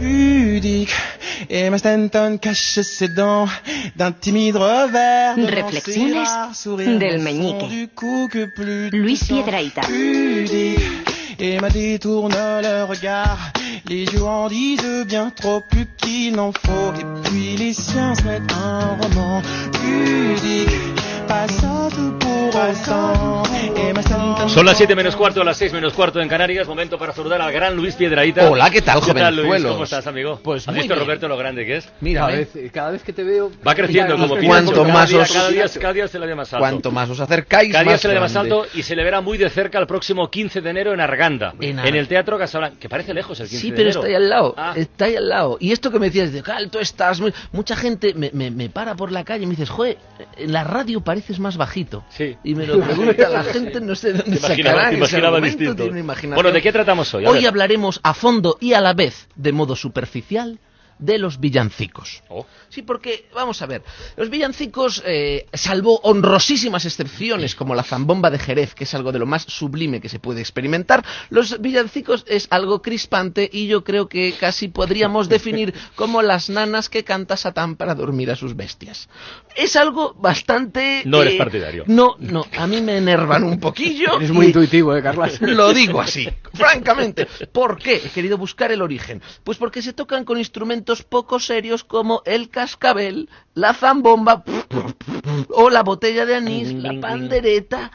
pudique. Et Emma Stanton cache ses dents d'un timide revers. de Reflexiones del meñique. du cou que plus Luis de sang Piedrahita. pudique. Emma détourne le regard, les yeux en disent bien trop plus qu'il n'en faut. Et puis les siens se mettent un roman pudique, passante pour autant. Emma Stanton Son las 7 menos cuarto, las 6 menos cuarto en Canarias. Momento para saludar al gran Luis Piedraíta. Hola, ¿qué tal, ¿Qué tal, Luis? ¿Cómo estás, amigo? Pues ¿Has muy visto, bien. Roberto, lo grande que es? Mira, Cada vez, cada vez que te veo... Va creciendo como Pinocho. Cuanto cada más día, os- cada, día, cada día se le ve más alto. Cuanto más os acercáis, Cada día más se le ve más alto y se le verá muy de cerca el próximo 15 de enero en Arganda, En en, el Teatro Casablanca, que parece lejos el 15 Sí, de pero enero. está ahí al lado, Ah. está ahí al lado. Y esto que me decías de, alto estás, muy-". mucha gente me, me, me para por la calle y me dices, joder, en la radio pareces más bajito. Sí. Y me lo pregunta la gente, no sé de dónde imaginaba- ese distinto. Bueno, ¿de qué tratamos hoy? A Hoy ver. hablaremos a fondo y a la vez, de modo superficial, de los villancicos. Oh. Sí, porque, vamos a ver, los villancicos, eh, salvo honrosísimas excepciones como la zambomba de Jerez, que es algo de lo más sublime que se puede experimentar, los villancicos es algo crispante y yo creo que casi podríamos definir como las nanas que canta Satán para dormir a sus bestias. Es algo bastante... No eres eh, partidario. No, no, a mí me enervan un poquillo. Eres muy intuitivo, ¿eh, Carlas? lo digo así, francamente. ¿Por qué? He querido buscar el origen. Pues porque se tocan con instrumentos poco serios como el cascabel, la zambomba o la botella de anís, la pandereta,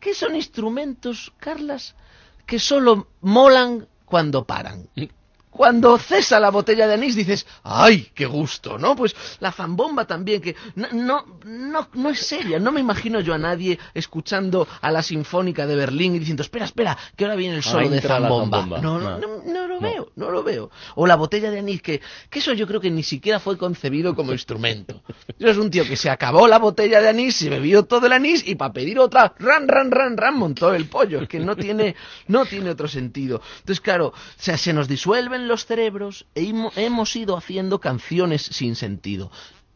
que son instrumentos, Carlas, que solo molan cuando paran. Cuando cesa la botella de anís dices, ¡ay, qué gusto! ¿No? Pues la zambomba también, que no, no, no, no es seria. No me imagino yo a nadie escuchando a la Sinfónica de Berlín y diciendo, espera, espera, que ahora viene el solo de zambomba. zambomba. No, no, No. No, veo, no lo veo. O la botella de anís, que, que eso yo creo que ni siquiera fue concebido como instrumento. Eso es un tío que se acabó la botella de anís, se bebió todo el anís y para pedir otra, ran, ran, ran, ran, montó el pollo. Es que no tiene, no tiene otro sentido. Entonces, claro, o sea, se nos disuelven los cerebros e hemo- hemos ido haciendo canciones sin sentido.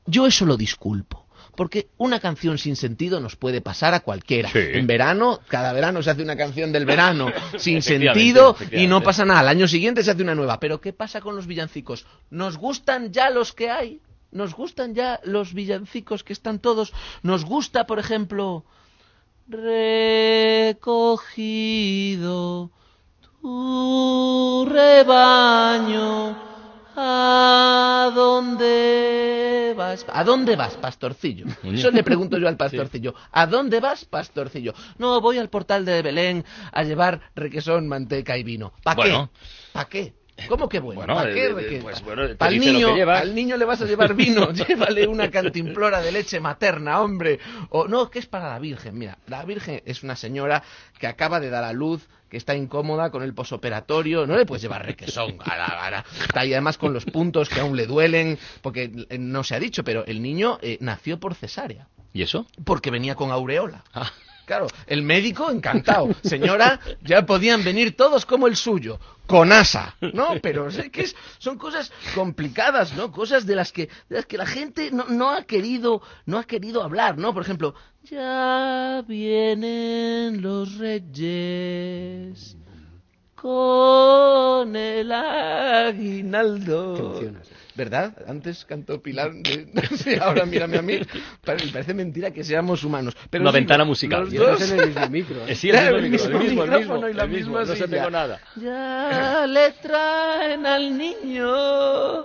Yo eso lo disculpo. Porque una canción sin sentido nos puede pasar a cualquiera. Sí. En verano, cada verano se hace una canción del verano sin Efectivamente, sentido y no pasa nada. Al año siguiente se hace una nueva. Pero ¿qué pasa con los villancicos? ¿Nos gustan ya los que hay? ¿Nos gustan ya los villancicos que están todos? ¿Nos gusta, por ejemplo, recogido tu rebaño? Vas? ¿A dónde vas, pastorcillo? Eso le pregunto yo al pastorcillo. ¿A dónde vas, pastorcillo? No, voy al portal de Belén a llevar requesón, manteca y vino. ¿Para Bueno. qué? ¿Para qué? ¿Cómo que bueno? Bueno, ¿Para qué? eh, pues bueno, niño, al niño le vas a llevar vino, llévale una cantimplora de leche materna, hombre. O no, que es para la Virgen. Mira, la Virgen es una señora que acaba de dar a luz, que está incómoda con el posoperatorio. No le puedes llevar requesón. a la vara. Está ahí además con los puntos que aún le duelen, porque eh, no se ha dicho, pero el niño eh, nació por cesárea, ¿Y eso? porque venía con aureola. Ah. Claro, el médico encantado. Señora, ya podían venir todos como el suyo, con asa, ¿no? Pero sé que es- son cosas complicadas, ¿no? Cosas de las que, de las que la gente no, no ha querido, no ha querido hablar, ¿no? Por ejemplo, ya vienen los reyes con el aguinaldo. ¿Verdad? Antes cantó Pilar, de- sí, ahora mírame a mí. Pare- Parece mentira que seamos humanos. Pero Una sí, ventana los musical. dos- Y Estás en el mismo micro. Eh, ¿eh? sí, el Claro, mismo, el mismo, el mismo, micrófono y la el mismo, misma no se pegó nada. Ya le traen al niño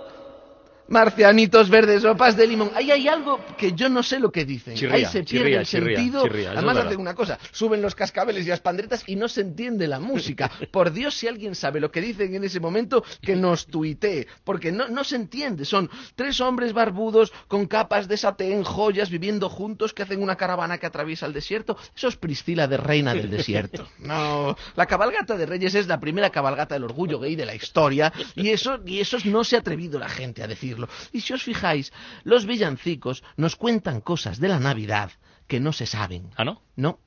marcianitos verdes, sopas de limón. Ahí hay algo que yo no sé lo que dicen. Chirría, Ahí se pierde chirría, el chirría, sentido. Además hacen una cosa, suben los cascabeles y las panderetas y no se entiende la música. Por Dios, si alguien sabe lo que dicen en ese momento, que nos tuitee, porque no, no se entiende. Son tres hombres barbudos con capas de satén, joyas, viviendo juntos, que hacen una caravana que atraviesa el desierto. Eso es Priscila de Reina del Desierto. No, la cabalgata de Reyes es la primera cabalgata del orgullo gay de la historia y eso, y eso no se ha atrevido la gente a decirlo. Y si os fijáis, los villancicos nos cuentan cosas de la Navidad que no se saben. ¿Ah, no? No.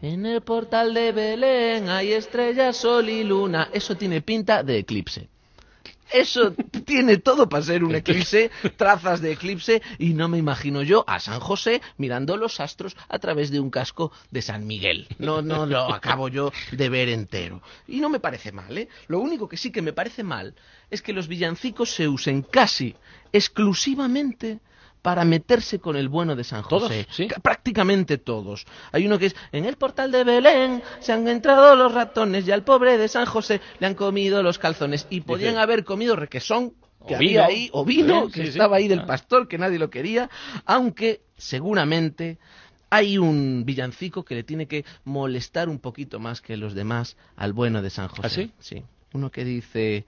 En el portal de Belén hay estrellas, sol y luna. Eso tiene pinta de eclipse. Eso tiene todo para ser un eclipse, trazas de eclipse, y no me imagino yo a San José mirando los astros a través de un casco de San Miguel. No, no lo acabo yo de ver entero. Y no me parece mal, ¿eh? Lo único que sí que me parece mal es que los villancicos se usen casi exclusivamente para meterse con el bueno de San ¿Todos? José. ¿Sí? Ca- Prácticamente todos. Hay uno que es, en el portal de Belén se han entrado los ratones y al pobre de San José le han comido los calzones. Y podían Dice- haber comido requesón que O había vino. ahí, o vino, Sí, que sí, sí. estaba ahí del Ah. pastor, que nadie lo quería, aunque seguramente hay un villancico que le tiene que molestar un poquito más que los demás al bueno de San José. ¿Ah, sí? Sí. Uno que dice,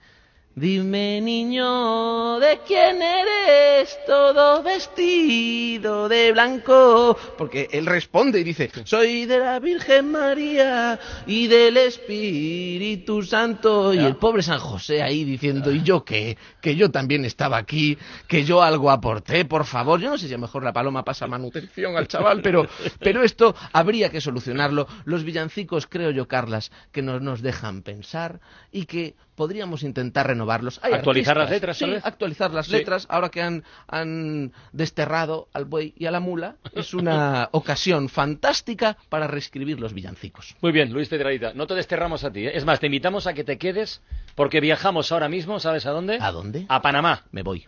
dime niño, ¿de quién eres todo vestido de blanco? Porque él responde y dice, soy de la Virgen María y del Espíritu Santo. Y el pobre San José ahí diciendo, ¿y yo qué? Que yo también estaba aquí, que yo algo aporté, por favor. Yo no sé si a lo mejor la paloma pasa manutención al chaval, pero, pero esto habría que solucionarlo. Los villancicos, creo yo, Carlas, que nos, nos dejan pensar y que podríamos intentar renovarlos. Hay Actualizar las letras, sí, vez. actualizar las Sí. letras, ahora que han, han desterrado al buey y a la mula, es una ocasión fantástica para reescribir los villancicos. Muy bien, Luis Piedrahita, no te desterramos a ti. ¿eh? Es más, te invitamos a que te quedes porque viajamos ahora mismo, ¿sabes a dónde? ¿A dónde? A Panamá. Me voy.